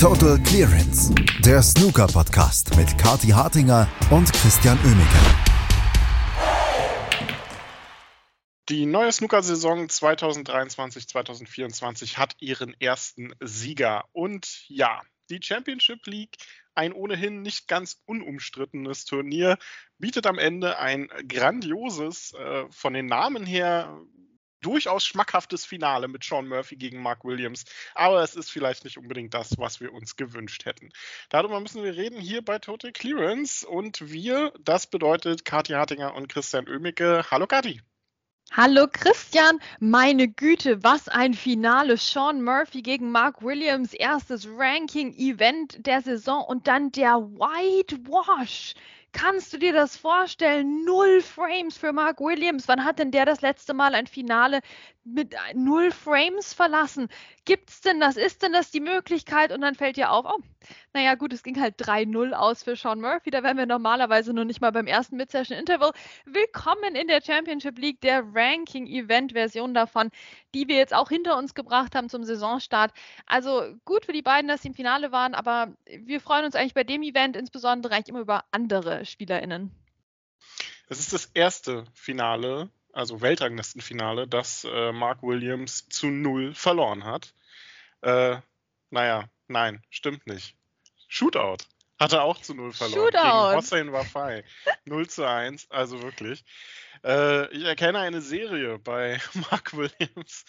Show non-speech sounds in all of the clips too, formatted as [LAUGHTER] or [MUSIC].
Total Clearance, der Snooker-Podcast mit Kati Hartinger und Christian Oemeke. Die neue Snooker-Saison 2023-2024 hat ihren ersten Sieger. Und ja, die Championship League, ein ohnehin nicht ganz unumstrittenes Turnier, bietet am Ende ein grandioses, äh, von den Namen her durchaus schmackhaftes Finale mit Sean Murphy gegen Mark Williams. Aber es ist vielleicht nicht unbedingt das, was wir uns gewünscht hätten. Darüber müssen wir reden hier bei Total Clearance. Und wir, das bedeutet Kathi Hartinger und Christian Oemicke. Hallo Kathi. Hallo Christian, meine Güte, was ein Finale. Sean Murphy gegen Mark Williams, erstes Ranking-Event der Saison und dann der Whitewash. Kannst du dir das vorstellen? Null Frames für Mark Williams. Wann hat denn der das letzte Mal ein Finale mit null Frames verlassen? Gibt's denn das? Ist denn das die Möglichkeit? Und dann fällt dir auf, oh, naja, gut, es ging halt 3-0 aus für Sean Murphy. Da wären wir normalerweise noch nicht mal beim ersten Mid-Session-Interval. Willkommen in der Championship League, der Ranking-Event-Version davon, die wir jetzt auch hinter uns gebracht haben zum Saisonstart. Also gut für die beiden, dass sie im Finale waren, aber wir freuen uns eigentlich bei dem Event insbesondere eigentlich immer über andere SpielerInnen. Es ist das erste Finale also Weltranglistenfinale, das äh, Mark Williams zu null verloren hat. Äh, naja, nein, stimmt nicht. Shootout. Hat er auch zu null verloren. Shootout. Gegen Hossein Wafai. [LAUGHS] 0 zu 1, also wirklich. Äh, ich erkenne eine Serie bei [LAUGHS] Mark Williams.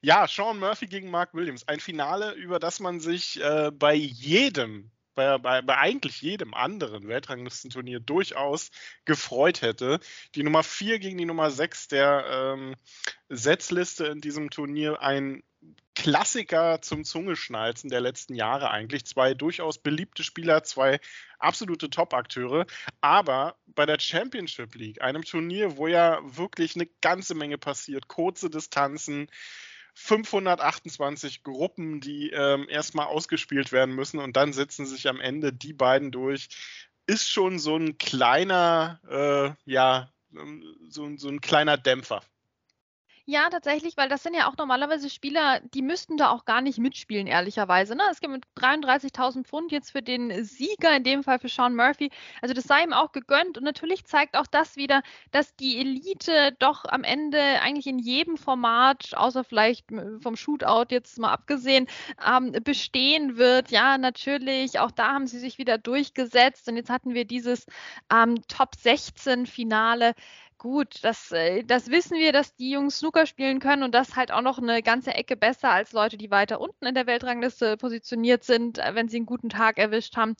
Ja, Sean Murphy gegen Mark Williams. Ein Finale, über das man sich äh, bei jedem bei, bei, bei eigentlich jedem anderen Weltranglistenturnier durchaus gefreut hätte. Die Nummer 4 gegen die Nummer 6 der ähm, Setzliste in diesem Turnier ein Klassiker zum Zungeschnalzen der letzten Jahre eigentlich. Zwei durchaus beliebte Spieler, zwei absolute Top-Akteure. Aber bei der Championship League, einem Turnier, wo ja wirklich eine ganze Menge passiert, kurze Distanzen, 528 Gruppen, die ähm, erstmal ausgespielt werden müssen und dann setzen sich am Ende die beiden durch. Ist schon so ein kleiner, äh, ja, ähm, so, so ein kleiner Dämpfer ja, tatsächlich, weil das sind ja auch normalerweise Spieler, die müssten da auch gar nicht mitspielen, ehrlicherweise. Ne? Es gibt mit 33.000 Pfund jetzt für den Sieger, in dem Fall für Sean Murphy. Also das sei ihm auch gegönnt. Und natürlich zeigt auch das wieder, dass die Elite doch am Ende eigentlich in jedem Format, außer vielleicht vom Shootout jetzt mal abgesehen, ähm, bestehen wird. Ja, natürlich, auch da haben sie sich wieder durchgesetzt. Und jetzt hatten wir dieses ähm, Top 16 Finale gut, das, äh, das wissen wir, dass die Jungs Snooker spielen können und das halt auch noch eine ganze Ecke besser als Leute, die weiter unten in der Weltrangliste positioniert sind, äh, wenn sie einen guten Tag erwischt haben.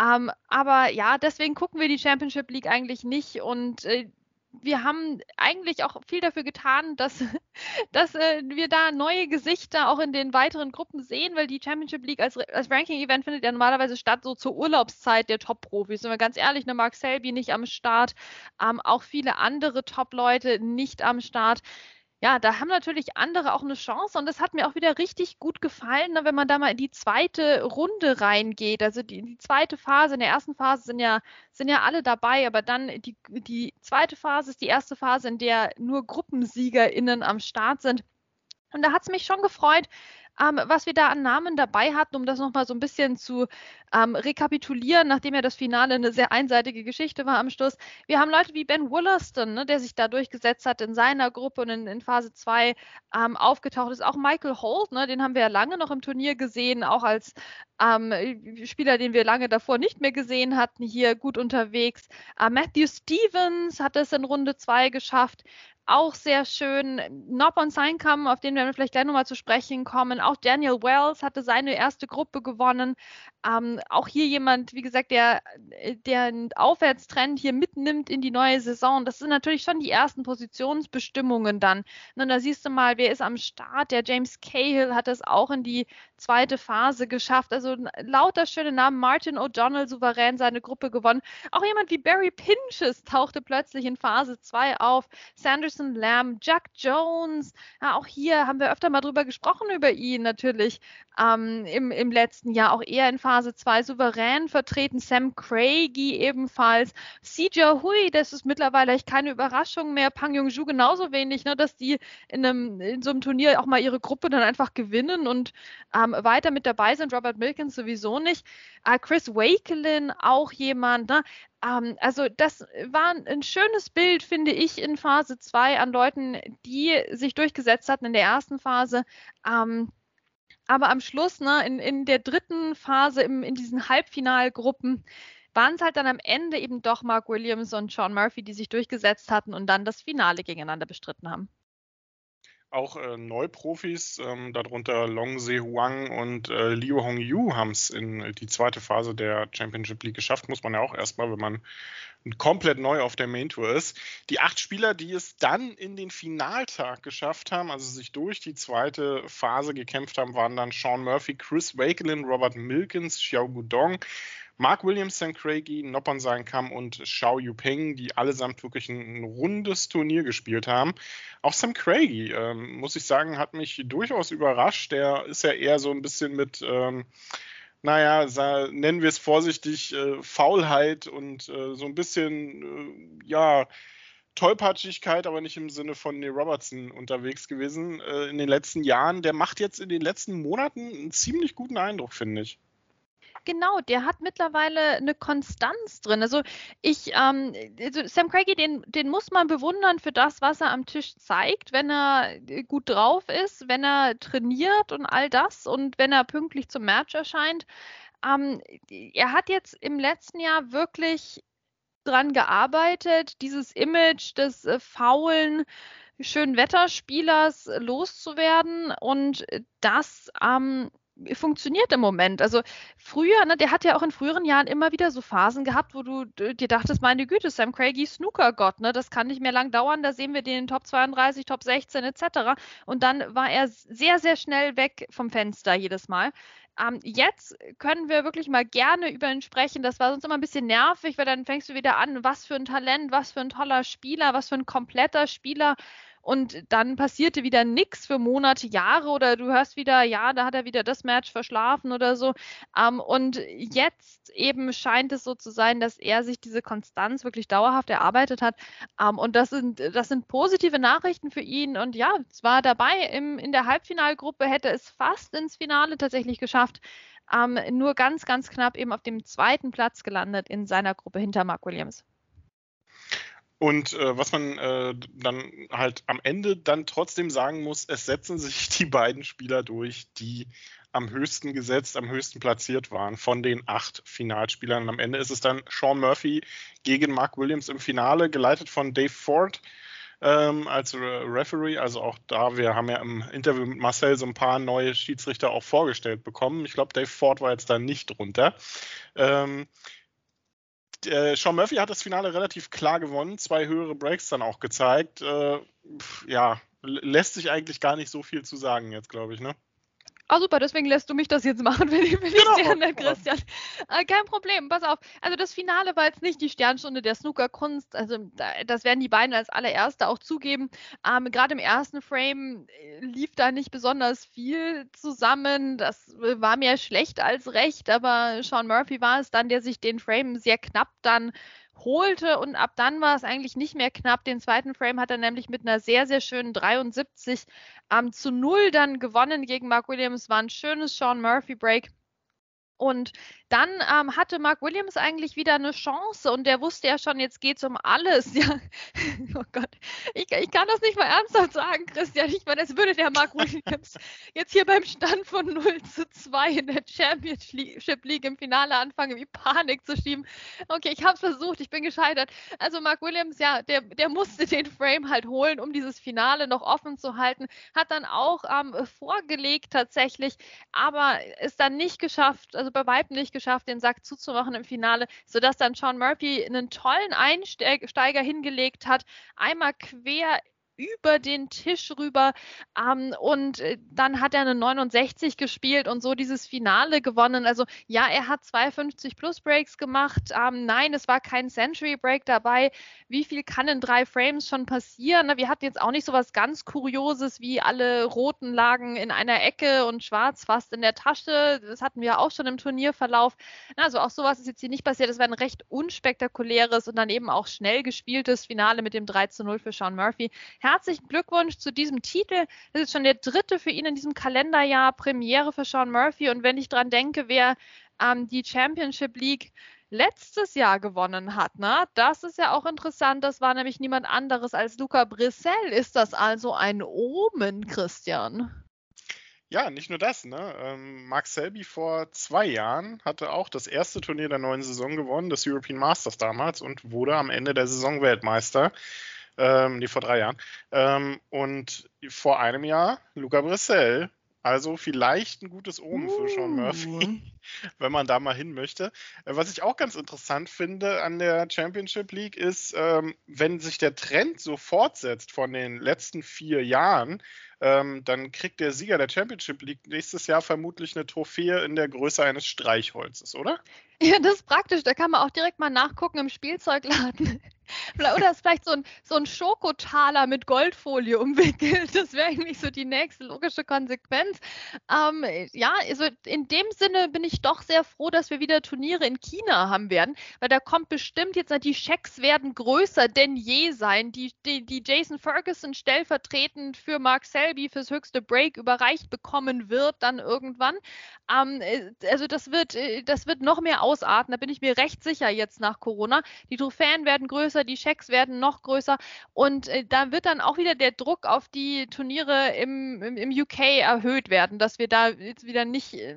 Ähm, aber ja, deswegen gucken wir die Championship League eigentlich nicht und äh, wir haben eigentlich auch viel dafür getan, dass, [LAUGHS] dass äh, wir da neue Gesichter auch in den weiteren Gruppen sehen, weil die Championship League als, als Ranking-Event findet ja normalerweise statt, so zur Urlaubszeit der Top-Profis. Sind wir ganz ehrlich, eine Mark Selby nicht am Start, ähm, auch viele andere Top-Leute nicht am Start ja, da haben natürlich andere auch eine Chance und das hat mir auch wieder richtig gut gefallen, ne, wenn man da mal in die zweite Runde reingeht. Also die, die zweite Phase, in der ersten Phase sind ja, sind ja alle dabei, aber dann die, die zweite Phase ist die erste Phase, in der nur GruppensiegerInnen am Start sind. Und da hat es mich schon gefreut, ähm, was wir da an Namen dabei hatten, um das nochmal so ein bisschen zu ähm, rekapitulieren, nachdem ja das Finale eine sehr einseitige Geschichte war am Schluss. Wir haben Leute wie Ben Wollaston, ne, der sich da durchgesetzt hat in seiner Gruppe und in, in Phase 2 ähm, aufgetaucht ist. Auch Michael Holt, ne, den haben wir ja lange noch im Turnier gesehen, auch als ähm, Spieler, den wir lange davor nicht mehr gesehen hatten, hier gut unterwegs. Äh, Matthew Stevens hat es in Runde 2 geschafft auch sehr schön. Nob on Signcam, auf den werden wir vielleicht gleich nochmal zu sprechen kommen. Auch Daniel Wells hatte seine erste Gruppe gewonnen. Ähm, auch hier jemand, wie gesagt, der, einen Aufwärtstrend hier mitnimmt in die neue Saison. Das sind natürlich schon die ersten Positionsbestimmungen dann. Und da siehst du mal, wer ist am Start. Der James Cahill hat es auch in die zweite Phase geschafft. Also lauter schöne Namen. Martin O'Donnell souverän seine Gruppe gewonnen. Auch jemand wie Barry Pinches tauchte plötzlich in Phase 2 auf. Sanderson Lamb, Jack Jones. Ja, auch hier haben wir öfter mal drüber gesprochen über ihn natürlich. Ähm, im, im letzten Jahr, auch eher in Phase 2 souverän vertreten. Sam Craigie ebenfalls. CJ Hui, das ist mittlerweile keine Überraschung mehr. Pang Yong-ju genauso wenig, ne, dass die in, einem, in so einem Turnier auch mal ihre Gruppe dann einfach gewinnen und ähm, weiter mit dabei sind. Robert Milkins sowieso nicht. Äh, Chris Wakelin auch jemand. Ne? Ähm, also das war ein schönes Bild, finde ich, in Phase 2 an Leuten, die sich durchgesetzt hatten in der ersten Phase. Ähm, aber am Schluss, ne, in, in der dritten Phase, im, in diesen Halbfinalgruppen, waren es halt dann am Ende eben doch Mark Williams und Sean Murphy, die sich durchgesetzt hatten und dann das Finale gegeneinander bestritten haben auch äh, Neuprofis, ähm, darunter Long Se Huang und äh, Liu Hongyu, haben es in die zweite Phase der Championship League geschafft. Muss man ja auch erstmal, wenn man komplett neu auf der Main Tour ist. Die acht Spieler, die es dann in den Finaltag geschafft haben, also sich durch die zweite Phase gekämpft haben, waren dann Sean Murphy, Chris Wakelin, Robert Milkins, Xiao Gudong, Mark Williams, Sam Craigie, Noppon Sein Kam und Xiao Yupeng, die allesamt wirklich ein, ein, rundes Turnier gespielt haben. Auch Sam Craigie, ähm, muss ich sagen, hat mich durchaus überrascht. Der ist ja eher so ein bisschen mit, ähm, naja, nennen wir es vorsichtig, äh, Faulheit und äh, so ein bisschen, äh, ja, Tollpatschigkeit, aber nicht im Sinne von Neil Robertson unterwegs gewesen äh, in den letzten Jahren. Der macht jetzt in den letzten Monaten einen ziemlich guten Eindruck, finde ich. Genau, der hat mittlerweile eine Konstanz drin. Also ich, ähm, also Sam Craigie, den, den muss man bewundern für das, was er am Tisch zeigt, wenn er äh, gut drauf ist, wenn er trainiert und all das und wenn er pünktlich zum Match erscheint. Ähm, er hat jetzt im letzten Jahr wirklich dran gearbeitet, dieses Image des äh, faulen, schönen Wetterspielers loszuwerden und das ähm, funktioniert im Moment. Also früher, ne, der hat ja auch in früheren Jahren immer wieder so Phasen gehabt, wo du dir dachtest, meine Güte, Sam Craigie Snooker-Gott, ne, das kann nicht mehr lang dauern, da sehen wir den in Top 32, Top 16 etc. Und dann war er sehr, sehr schnell weg vom Fenster jedes Mal. Ähm, jetzt können wir wirklich mal gerne über ihn sprechen. Das war sonst immer ein bisschen nervig, weil dann fängst du wieder an, was für ein Talent, was für ein toller Spieler, was für ein kompletter Spieler und dann passierte wieder nichts für Monate, Jahre oder du hörst wieder, ja, da hat er wieder das Match verschlafen oder so. Ähm, und jetzt eben scheint es so zu sein, dass er sich diese Konstanz wirklich dauerhaft erarbeitet hat. Ähm, und das sind, das sind positive Nachrichten für ihn. Und ja, es war dabei im, in der Halbfinalgruppe, hätte es fast ins Finale tatsächlich geschafft. Ähm, nur ganz, ganz knapp eben auf dem zweiten Platz gelandet in seiner Gruppe hinter Mark Williams. Und äh, was man äh, dann halt am Ende dann trotzdem sagen muss, es setzen sich [LAUGHS] die beiden Spieler durch, die am höchsten gesetzt, am höchsten platziert waren von den acht Finalspielern. Und am Ende ist es dann Sean Murphy gegen Mark Williams im Finale, geleitet von Dave Ford ähm, als Re Referee. Also auch da, wir haben ja im Interview mit Marcel so ein paar neue Schiedsrichter auch vorgestellt bekommen. Ich glaube, Dave Ford war jetzt da nicht drunter. Ähm, äh, Sean Murphy hat das Finale relativ klar gewonnen, zwei höhere Breaks dann auch gezeigt. Äh, ja, lässt sich eigentlich gar nicht so viel zu sagen jetzt, glaube ich, ne? Ah, super, deswegen lässt du mich das jetzt machen, [LAUGHS] wenn ich, wenn genau. ich sehr nett, Christian. Äh, kein Problem, pass auf. Also das Finale war jetzt nicht die Sternstunde der Snookerkunst. Also das werden die beiden als allererste auch zugeben. Ähm, Gerade im ersten Frame äh, lief da nicht besonders viel zusammen. Das äh, war mehr schlecht als recht, aber Sean Murphy war es dann, der sich den Frame sehr knapp dann holte und ab dann war es eigentlich nicht mehr knapp. Den zweiten Frame hat er nämlich mit einer sehr, sehr schönen 73 ähm, zu 0 dann gewonnen gegen Mark Williams. War ein schönes Sean Murphy Break. Und dann ähm, hatte Mark Williams eigentlich wieder eine Chance und der wusste ja schon, jetzt geht es um alles. [LAUGHS] Ja. Oh Gott, ich, ich, kann das nicht mal ernsthaft sagen, Christian. Ich meine, als würde der Mark Williams [LAUGHS] jetzt hier beim Stand von 0 zu 2 in der Championship League im Finale anfangen, wie Panik zu schieben. Okay, ich habe es versucht, ich bin gescheitert. Also Mark Williams, ja, der, der musste den Frame halt holen, um dieses Finale noch offen zu halten. Hat dann auch ähm, vorgelegt tatsächlich, aber ist dann nicht geschafft, also bei Weitem nicht geschafft geschafft, den Sack zuzumachen im Finale, sodass dann Sean Murphy einen tollen Einsteiger hingelegt hat, einmal quer über den Tisch rüber. Ähm, und äh, dann hat er eine 69 gespielt und so dieses Finale gewonnen. Also ja, er hat zwei 50 Plus Breaks gemacht. Ähm, nein, es war kein Century Break dabei. Wie viel kann in drei Frames schon passieren? Na, wir hatten jetzt auch nicht so was ganz Kurioses wie alle roten lagen in einer Ecke und schwarz fast in der Tasche. Das hatten wir auch schon im Turnierverlauf. Also auch sowas ist jetzt hier nicht passiert. Es war ein recht unspektakuläres und dann eben auch schnell gespieltes Finale mit dem 3 zu 0 für Sean Murphy. Herzlichen Glückwunsch zu diesem Titel. Das ist schon der dritte für ihn in diesem Kalenderjahr, Premiere für Sean Murphy. Und wenn ich dran denke, wer ähm, die Championship League letztes Jahr gewonnen hat. Ne? Das ist ja auch interessant. Das war nämlich niemand anderes als Luca Brissell. Ist das also ein Omen, Christian? Ja, nicht nur das. Ne? Ähm, Mark Selby vor zwei Jahren hatte auch das erste Turnier der neuen Saison gewonnen, das European Masters damals, und wurde am Ende der Saison Weltmeister. Ähm, nee, vor drei Jahren. Ähm, und vor einem Jahr Luca Brissell also vielleicht ein gutes Omen für Sean Murphy, uh. [LAUGHS] wenn man da mal hin möchte. Äh, was ich auch ganz interessant finde an der Championship League ist, ähm, wenn sich der Trend so fortsetzt von den letzten vier Jahren, ähm, dann kriegt der Sieger der Championship League nächstes Jahr vermutlich eine Trophäe in der Größe eines Streichholzes, oder? Ja, das ist praktisch. Da kann man auch direkt mal nachgucken im Spielzeugladen. Oder ist vielleicht so ein, so ein Schokotaler mit Goldfolie umwickelt. Das wäre eigentlich so die nächste logische Konsequenz. Ähm, ja, also in dem Sinne bin ich doch sehr froh, dass wir wieder Turniere in China haben werden, weil da kommt bestimmt jetzt, die Schecks werden größer denn je sein. Die, die, die Jason Ferguson stellvertretend für Mark Selby fürs höchste Break überreicht bekommen wird dann irgendwann. Ähm, äh, also das wird, äh, das wird noch mehr ausarten, da bin ich mir recht sicher jetzt nach Corona. Die Trophäen werden größer, die Schecks werden noch größer und äh, da wird dann auch wieder der Druck auf die Turniere im, im, im UK erhöht werden, dass wir da jetzt wieder nicht äh,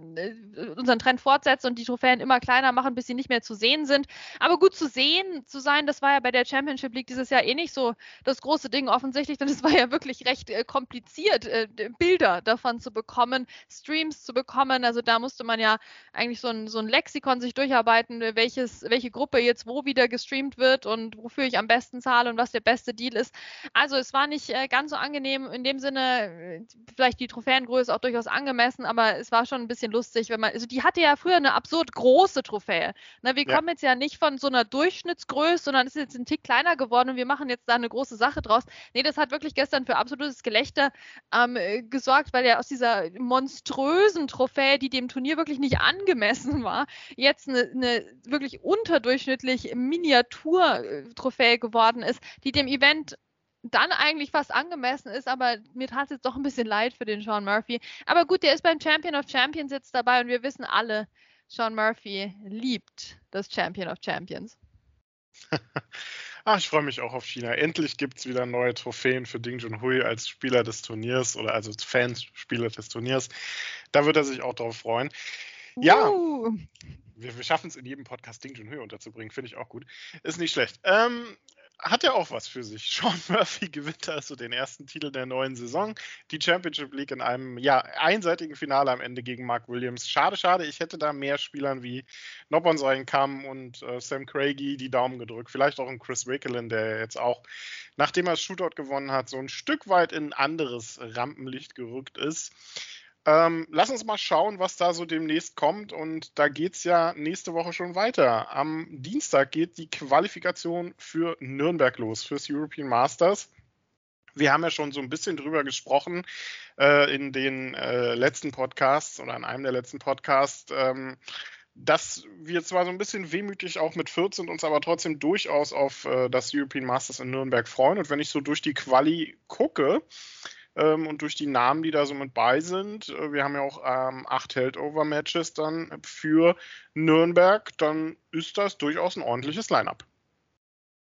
unseren Trend fortsetzen und die Trophäen immer kleiner machen, bis sie nicht mehr zu sehen sind. Aber gut zu sehen zu sein, das war ja bei der Championship League dieses Jahr eh nicht so das große Ding offensichtlich, denn es war ja wirklich recht äh, kompliziert, äh, Bilder davon zu bekommen, Streams zu bekommen. Also da musste man ja eigentlich so ein, so ein Lexikon sich durcharbeiten, welches, welche Gruppe jetzt wo wieder gestreamt wird und wofür ich am besten zahle und was der beste Deal ist. Also es war nicht äh, ganz so angenehm in dem Sinne, äh, vielleicht die Trophäengröße auch durchaus angemessen, aber es war schon ein bisschen lustig, wenn man, also die hatte ja früher eine absurd große Trophäe. Na, wir ja. kommen jetzt ja nicht von so einer Durchschnittsgröße, sondern es ist jetzt ein Tick kleiner geworden und wir machen jetzt da eine große Sache draus. Nee, das hat wirklich gestern für absolutes Gelächter ähm, gesorgt, weil ja aus dieser monströsen Trophäe, die dem Turnier wirklich nicht angemessen war, jetzt eine, eine wirklich unterdurchschnittlich Miniatur-Trophäe geworden ist, die dem Event dann eigentlich fast angemessen ist, aber mir tat es jetzt doch ein bisschen leid für den Sean Murphy. Aber gut, der ist beim Champion of Champions jetzt dabei und wir wissen alle, Sean Murphy liebt das Champion of Champions. Ach, [LAUGHS] ich freue mich auch auf China. Endlich gibt es wieder neue Trophäen für Ding Junhui als Spieler des Turniers oder also Fans-Spieler des Turniers. Da wird er sich auch drauf freuen. Ja, uh. wir, wir schaffen es in jedem Podcast Ding Junhui unterzubringen, finde ich auch gut. Ist nicht schlecht. Ähm, hat ja auch was für sich. [LAUGHS] Sean Murphy gewinnt also den ersten Titel der neuen Saison, die Championship League in einem ja, einseitigen Finale am Ende gegen Mark Williams. Schade, schade, ich hätte da mehr Spielern wie Noppon sein Kamm und äh, Sam Craigie die Daumen gedrückt. Vielleicht auch ein Chris Wakelin, der jetzt auch, nachdem er das Shootout gewonnen hat, so ein Stück weit in ein anderes Rampenlicht gerückt ist. Ähm, lass uns mal schauen, was da so demnächst kommt. Und da geht es ja nächste Woche schon weiter. Am Dienstag geht die Qualifikation für Nürnberg los, fürs European Masters. Wir haben ja schon so ein bisschen drüber gesprochen äh, in den äh, letzten Podcasts oder in einem der letzten Podcasts. Ähm, dass wir zwar so ein bisschen wehmütig auch mit 14 uns aber trotzdem durchaus auf äh, das European Masters in Nürnberg freuen. Und wenn ich so durch die Quali gucke, ähm, und durch die Namen, die da so mit bei sind, äh, wir haben ja auch ähm, acht Held-Over-Matches dann für Nürnberg, dann ist das durchaus ein ordentliches Line-up.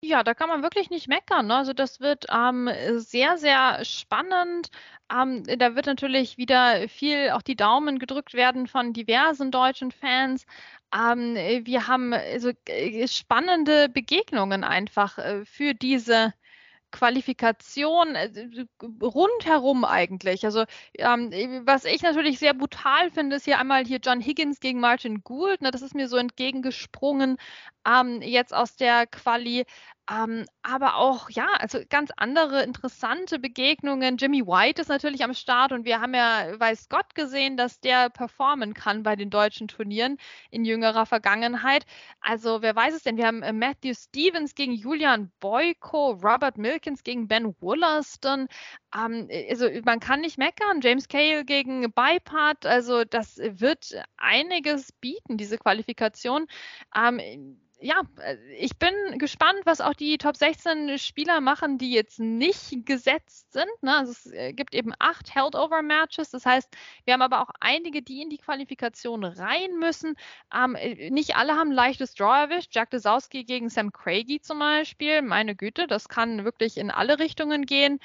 Ja, da kann man wirklich nicht meckern. Ne? Also das wird ähm, sehr, sehr spannend. Ähm, da wird natürlich wieder viel auch die Daumen gedrückt werden von diversen deutschen Fans. Ähm, wir haben also, spannende Begegnungen einfach äh, für diese Qualifikation äh, rundherum eigentlich. Also ähm, was ich natürlich sehr brutal finde, ist hier einmal hier John Higgins gegen Martin Gould. Ne, das ist mir so entgegengesprungen ähm, jetzt aus der Quali. Ähm, aber auch, ja, also ganz andere interessante Begegnungen. Jimmy White ist natürlich am Start und wir haben ja, weiß Gott, gesehen, dass der performen kann bei den deutschen Turnieren in jüngerer Vergangenheit. Also wer weiß es denn? Wir haben äh, Matthew Stevens gegen Julian Boyko, Robert Milkins gegen Ben Wollaston. Ähm, also man kann nicht meckern. James Cale gegen Beipart. Also das wird einiges bieten, diese Qualifikation. Ähm, ja, äh, ich bin gespannt, was auch die Top 16 Spieler machen, die jetzt nicht gesetzt sind. Ne? Also es äh, gibt eben acht Held-Over-Matches. Das heißt, wir haben aber auch einige, die in die Qualifikation rein müssen. Ähm, äh, nicht alle haben ein leichtes Draw erwischt. Jack Desowski gegen Sam Craigie zum Beispiel. Meine Güte, das kann wirklich in alle Richtungen gehen.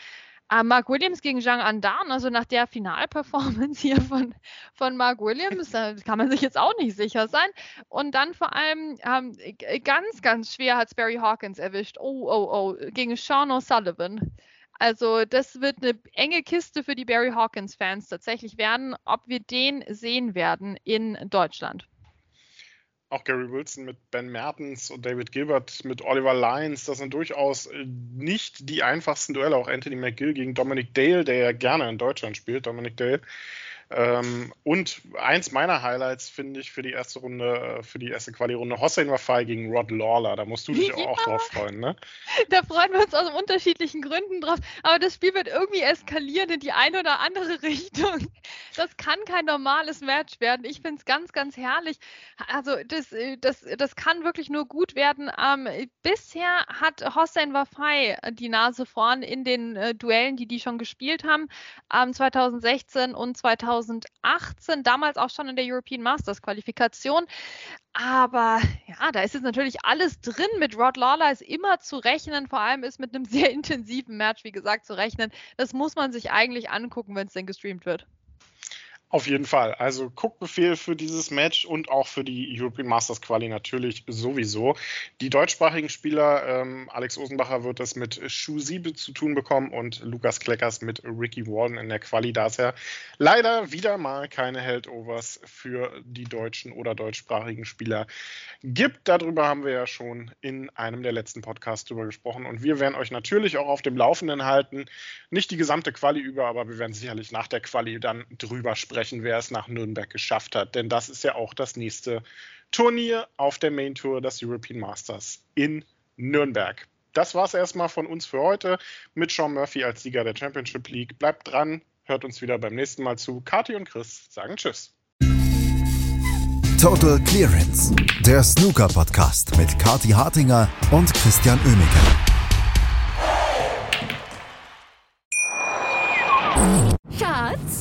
Uh, Mark Williams gegen Zhang Andan, also nach der Finalperformance hier von, von Mark Williams, da kann man sich jetzt auch nicht sicher sein. Und dann vor allem ähm, ganz, ganz schwer hat Barry Hawkins erwischt. Oh, oh, oh, gegen Sean O'Sullivan. Also das wird eine enge Kiste für die Barry Hawkins-Fans tatsächlich werden, ob wir den sehen werden in Deutschland auch Gary Wilson mit Ben Mertens und David Gilbert mit Oliver Lyons, das sind durchaus äh, nicht die einfachsten Duelle. Auch Anthony McGill gegen Dominic Dale, der ja gerne in Deutschland spielt. Dominic Dale ähm, und eins meiner Highlights finde ich für die erste Runde, äh, für die erste Quali-Runde, Hossein Wafai gegen Rod Lawler. Da musst du dich [LAUGHS] ja. auch drauf freuen, ne? Da freuen wir uns aus unterschiedlichen Gründen drauf. Aber das Spiel wird irgendwie eskalieren in die eine oder andere [LAUGHS] Richtung. Das kann kein normales Match werden. Ich finde es ganz, ganz herrlich. Also das, äh, das, das kann wirklich nur gut werden. Ähm, bisher hat Hossein Wafai die Nase vorn in den äh, Duellen, die die schon gespielt haben. Ähm, 2016 und 2017. 2018, damals auch schon in der European Masters Qualifikation. Aber ja, da ist jetzt natürlich alles drin. Mit Rod Lawler ist immer zu rechnen. Vor allem ist mit einem [LAUGHS] sehr intensiven Match, wie gesagt, zu rechnen. Das muss man sich eigentlich angucken, wenn es denn gestreamt wird. Auf jeden Fall. Also Guckbefehl für dieses Match und auch für die European Masters Quali natürlich sowieso. Die deutschsprachigen Spieler, ähm, Alex Osenbacher wird das mit Shu Siebe zu tun bekommen und Lukas Kleckers mit Ricky Walden in der Quali. Da ist ja leider wieder mal keine Heldovers für die deutschen oder deutschsprachigen Spieler gibt. Darüber haben wir ja schon in einem der letzten Podcasts drüber gesprochen und wir werden euch natürlich auch auf dem Laufenden halten. Nicht die gesamte Quali über, aber wir werden sicherlich nach der Quali dann drüber sprechen sprechen, wer es nach Nürnberg geschafft hat. Denn das ist ja auch das nächste Turnier auf der Main Tour, das European Masters in Nürnberg. Das war es erstmal von uns für heute mit Sean Murphy als Sieger der Championship League. Bleibt dran, hört uns wieder beim nächsten Mal zu. Kati und Chris sagen Tschüss. Total Clearance, der Snooker-Podcast mit Kati Hartinger und Christian Oemeke.